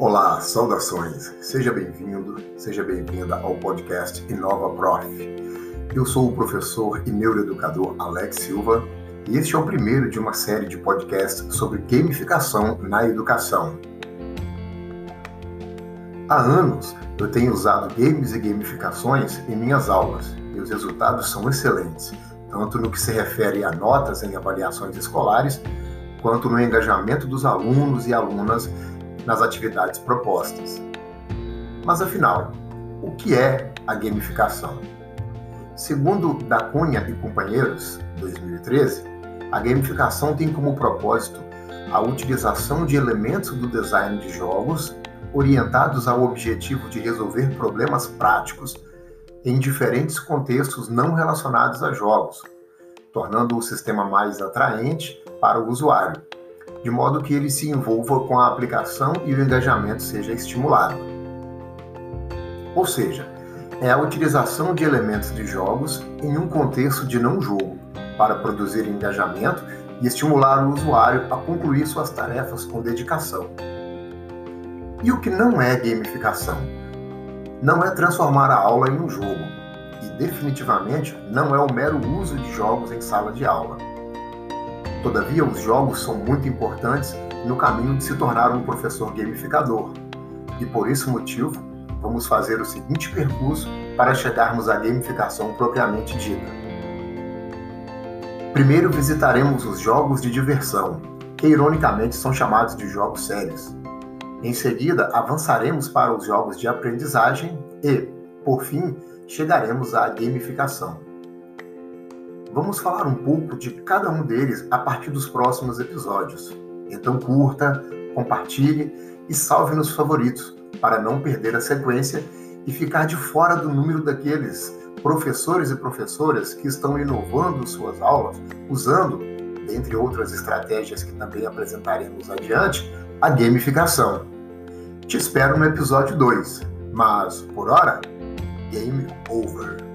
Olá, saudações. Seja bem-vindo, seja bem-vinda ao podcast Inova Prof. Eu sou o professor e neuroeducador Alex Silva e este é o primeiro de uma série de podcasts sobre gamificação na educação. Há anos eu tenho usado games e gamificações em minhas aulas e os resultados são excelentes, tanto no que se refere a notas em avaliações escolares, quanto no engajamento dos alunos e alunas nas atividades propostas. Mas afinal, o que é a gamificação? Segundo Da Cunha e companheiros, 2013, a gamificação tem como propósito a utilização de elementos do design de jogos orientados ao objetivo de resolver problemas práticos em diferentes contextos não relacionados a jogos, tornando o sistema mais atraente para o usuário, de modo que ele se envolva com a aplicação e o engajamento seja estimulado. Ou seja, é a utilização de elementos de jogos em um contexto de não jogo, para produzir engajamento e estimular o usuário a concluir suas tarefas com dedicação. E o que não é gamificação? Não é transformar a aula em um jogo, e definitivamente não é o mero uso de jogos em sala de aula. Todavia, os jogos são muito importantes no caminho de se tornar um professor gamificador. E por esse motivo, vamos fazer o seguinte percurso para chegarmos à gamificação propriamente dita. Primeiro visitaremos os jogos de diversão, que ironicamente são chamados de jogos sérios. Em seguida, avançaremos para os jogos de aprendizagem e, por fim, chegaremos à gamificação. Vamos falar um pouco de cada um deles a partir dos próximos episódios. Então curta, compartilhe e salve nos favoritos para não perder a sequência e ficar de fora do número daqueles professores e professoras que estão inovando suas aulas usando, dentre outras estratégias que também apresentaremos adiante, a gamificação. Te espero no episódio 2, mas por hora, game over.